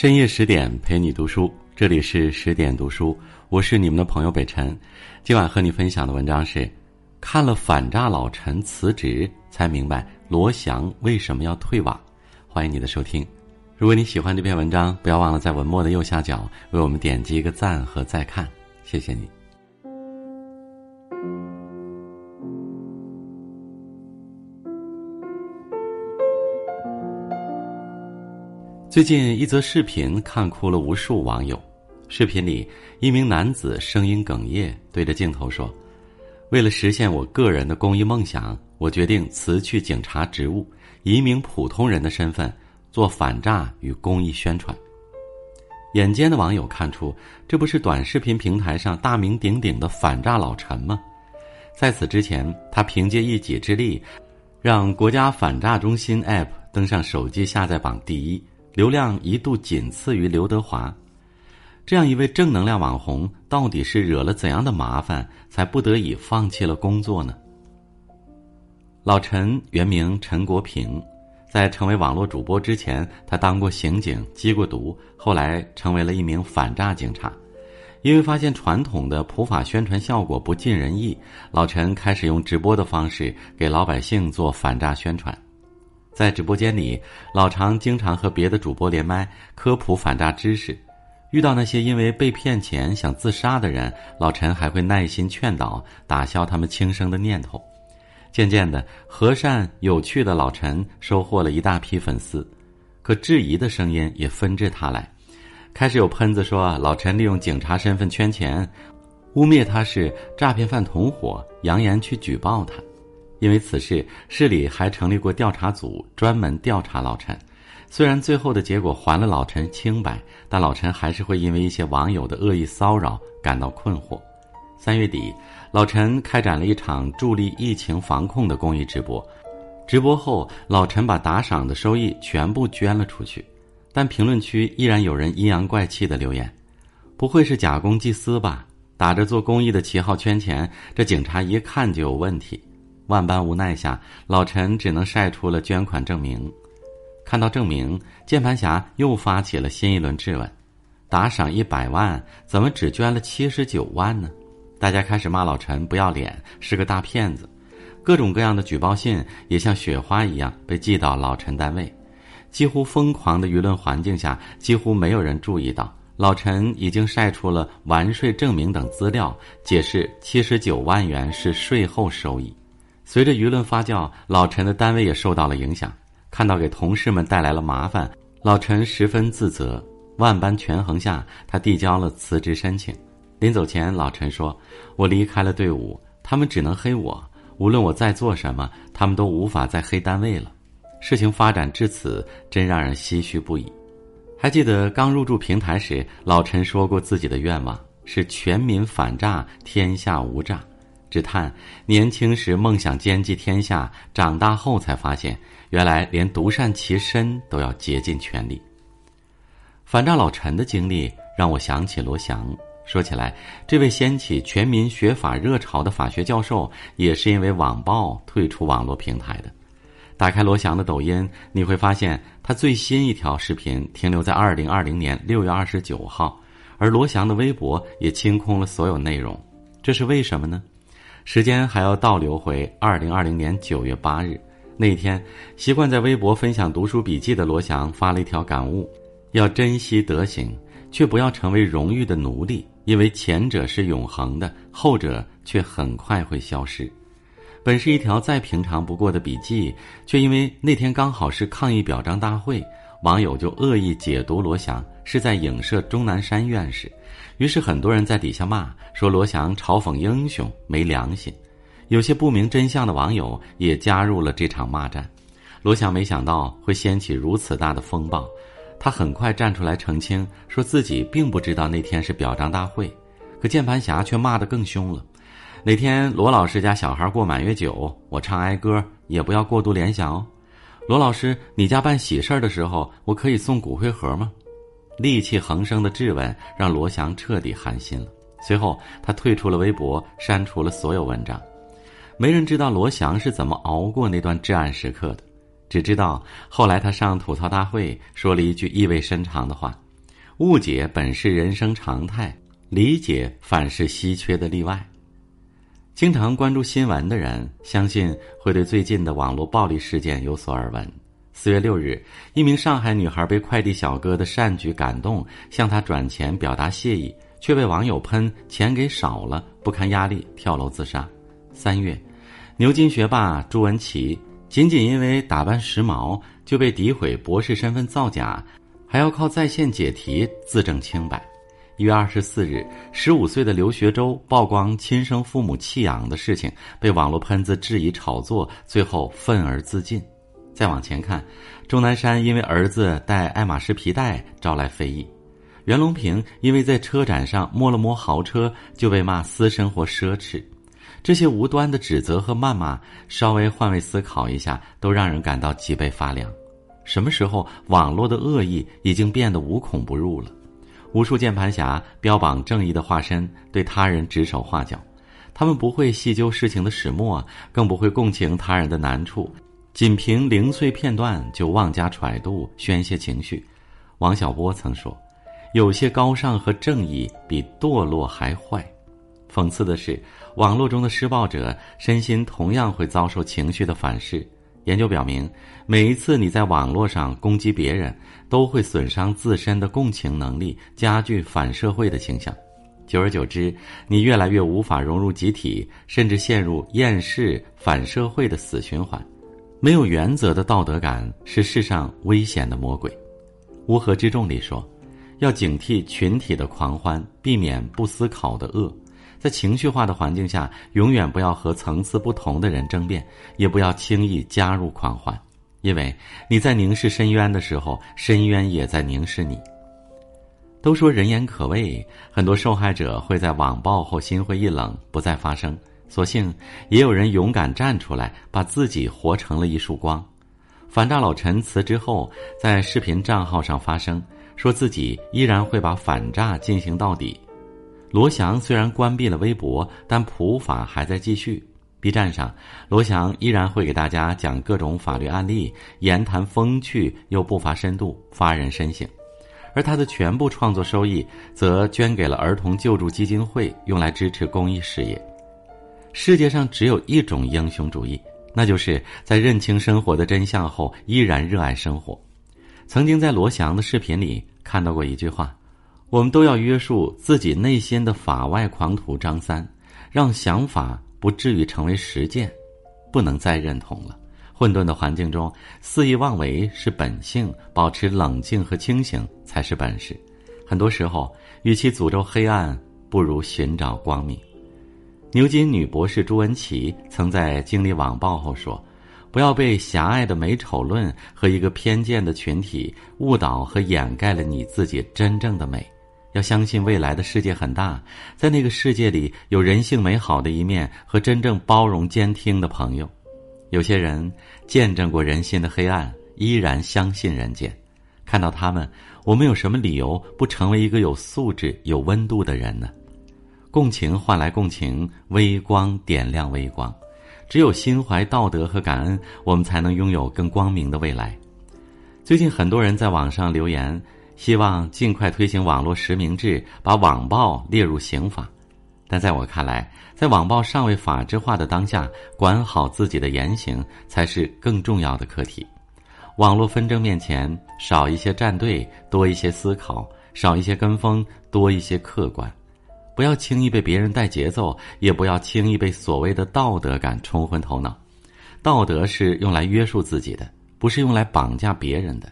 深夜十点陪你读书，这里是十点读书，我是你们的朋友北辰。今晚和你分享的文章是：看了反诈老陈辞职，才明白罗翔为什么要退网。欢迎你的收听。如果你喜欢这篇文章，不要忘了在文末的右下角为我们点击一个赞和再看，谢谢你。最近一则视频看哭了无数网友。视频里，一名男子声音哽咽，对着镜头说：“为了实现我个人的公益梦想，我决定辞去警察职务，以一名普通人的身份做反诈与公益宣传。”眼尖的网友看出，这不是短视频平台上大名鼎鼎的反诈老陈吗？在此之前，他凭借一己之力，让国家反诈中心 App 登上手机下载榜第一。流量一度仅次于刘德华，这样一位正能量网红，到底是惹了怎样的麻烦，才不得已放弃了工作呢？老陈原名陈国平，在成为网络主播之前，他当过刑警，缉过毒，后来成为了一名反诈警察。因为发现传统的普法宣传效果不尽人意，老陈开始用直播的方式给老百姓做反诈宣传。在直播间里，老常经常和别的主播连麦科普反诈知识。遇到那些因为被骗钱想自杀的人，老陈还会耐心劝导，打消他们轻生的念头。渐渐的，和善有趣的老陈收获了一大批粉丝。可质疑的声音也纷至沓来，开始有喷子说老陈利用警察身份圈钱，污蔑他是诈骗犯同伙，扬言去举报他。因为此事，市里还成立过调查组，专门调查老陈。虽然最后的结果还了老陈清白，但老陈还是会因为一些网友的恶意骚扰感到困惑。三月底，老陈开展了一场助力疫情防控的公益直播。直播后，老陈把打赏的收益全部捐了出去，但评论区依然有人阴阳怪气的留言：“不会是假公济私吧？打着做公益的旗号圈钱，这警察一看就有问题。”万般无奈下，老陈只能晒出了捐款证明。看到证明，键盘侠又发起了新一轮质问：打赏一百万，怎么只捐了七十九万呢？大家开始骂老陈不要脸，是个大骗子。各种各样的举报信也像雪花一样被寄到老陈单位。几乎疯狂的舆论环境下，几乎没有人注意到老陈已经晒出了完税证明等资料，解释七十九万元是税后收益。随着舆论发酵，老陈的单位也受到了影响。看到给同事们带来了麻烦，老陈十分自责。万般权衡下，他递交了辞职申请。临走前，老陈说：“我离开了队伍，他们只能黑我。无论我在做什么，他们都无法再黑单位了。”事情发展至此，真让人唏嘘不已。还记得刚入驻平台时，老陈说过自己的愿望是全民反诈，天下无诈。只叹年轻时梦想兼济天下，长大后才发现，原来连独善其身都要竭尽全力。反诈老陈的经历让我想起罗翔。说起来，这位掀起全民学法热潮的法学教授，也是因为网暴退出网络平台的。打开罗翔的抖音，你会发现他最新一条视频停留在二零二零年六月二十九号，而罗翔的微博也清空了所有内容。这是为什么呢？时间还要倒流回二零二零年九月八日，那天，习惯在微博分享读书笔记的罗翔发了一条感悟：要珍惜德行，却不要成为荣誉的奴隶，因为前者是永恒的，后者却很快会消失。本是一条再平常不过的笔记，却因为那天刚好是抗议表彰大会，网友就恶意解读罗翔是在影射钟南山院士。于是很多人在底下骂说罗翔嘲讽英雄没良心，有些不明真相的网友也加入了这场骂战。罗翔没想到会掀起如此大的风暴，他很快站出来澄清，说自己并不知道那天是表彰大会。可键盘侠却骂得更凶了：哪天罗老师家小孩过满月酒，我唱哀歌也不要过度联想哦。罗老师，你家办喜事儿的时候，我可以送骨灰盒吗？戾气横生的质问让罗翔彻底寒心了。随后，他退出了微博，删除了所有文章。没人知道罗翔是怎么熬过那段至暗时刻的，只知道后来他上吐槽大会说了一句意味深长的话：“误解本是人生常态，理解反是稀缺的例外。经常关注新闻的人，相信会对最近的网络暴力事件有所耳闻。四月六日，一名上海女孩被快递小哥的善举感动，向他转钱表达谢意，却被网友喷钱给少了，不堪压力跳楼自杀。三月，牛津学霸朱文琪仅仅因为打扮时髦就被诋毁博士身份造假，还要靠在线解题自证清白。一月二十四日，十五岁的刘学周曝光亲生父母弃养的事情，被网络喷子质疑炒作，最后愤而自尽。再往前看，钟南山因为儿子戴爱马仕皮带招来非议；袁隆平因为在车展上摸了摸豪车就被骂私生活奢侈。这些无端的指责和谩骂，稍微换位思考一下，都让人感到脊背发凉。什么时候网络的恶意已经变得无孔不入了？无数键盘侠标榜正义的化身，对他人指手画脚，他们不会细究事情的始末，更不会共情他人的难处。仅凭零碎片段就妄加揣度、宣泄情绪，王小波曾说：“有些高尚和正义比堕落还坏。”讽刺的是，网络中的施暴者身心同样会遭受情绪的反噬。研究表明，每一次你在网络上攻击别人，都会损伤自身的共情能力，加剧反社会的倾向。久而久之，你越来越无法融入集体，甚至陷入厌世、反社会的死循环。没有原则的道德感是世上危险的魔鬼。乌合之众里说，要警惕群体的狂欢，避免不思考的恶。在情绪化的环境下，永远不要和层次不同的人争辩，也不要轻易加入狂欢，因为你在凝视深渊的时候，深渊也在凝视你。都说人言可畏，很多受害者会在网暴后心灰意冷，不再发声。所幸，也有人勇敢站出来，把自己活成了一束光。反诈老陈辞职后，在视频账号上发声，说自己依然会把反诈进行到底。罗翔虽然关闭了微博，但普法还在继续。B 站上，罗翔依然会给大家讲各种法律案例，言谈风趣又不乏深度，发人深省。而他的全部创作收益，则捐给了儿童救助基金会，用来支持公益事业。世界上只有一种英雄主义，那就是在认清生活的真相后，依然热爱生活。曾经在罗翔的视频里看到过一句话：“我们都要约束自己内心的法外狂徒张三，让想法不至于成为实践，不能再认同了。混沌的环境中，肆意妄为是本性，保持冷静和清醒才是本事。很多时候，与其诅咒黑暗，不如寻找光明。”牛津女博士朱文琪曾在经历网暴后说：“不要被狭隘的美丑论和一个偏见的群体误导和掩盖了你自己真正的美。要相信未来的世界很大，在那个世界里有人性美好的一面和真正包容兼听的朋友。有些人见证过人心的黑暗，依然相信人间。看到他们，我们有什么理由不成为一个有素质、有温度的人呢？”共情换来共情，微光点亮微光。只有心怀道德和感恩，我们才能拥有更光明的未来。最近很多人在网上留言，希望尽快推行网络实名制，把网暴列入刑法。但在我看来，在网暴尚未法制化的当下，管好自己的言行才是更重要的课题。网络纷争面前，少一些站队，多一些思考；少一些跟风，多一些客观。不要轻易被别人带节奏，也不要轻易被所谓的道德感冲昏头脑。道德是用来约束自己的，不是用来绑架别人的。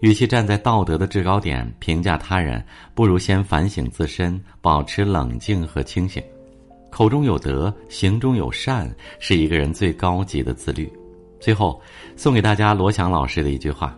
与其站在道德的制高点评价他人，不如先反省自身，保持冷静和清醒。口中有德，行中有善，是一个人最高级的自律。最后，送给大家罗翔老师的一句话：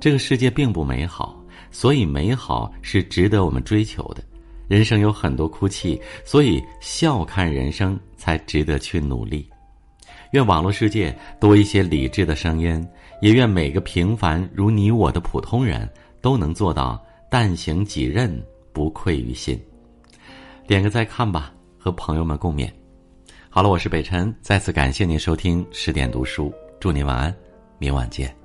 这个世界并不美好，所以美好是值得我们追求的。人生有很多哭泣，所以笑看人生才值得去努力。愿网络世界多一些理智的声音，也愿每个平凡如你我的普通人都能做到但行己任，不愧于心。点个再看吧，和朋友们共勉。好了，我是北辰，再次感谢您收听十点读书，祝您晚安，明晚见。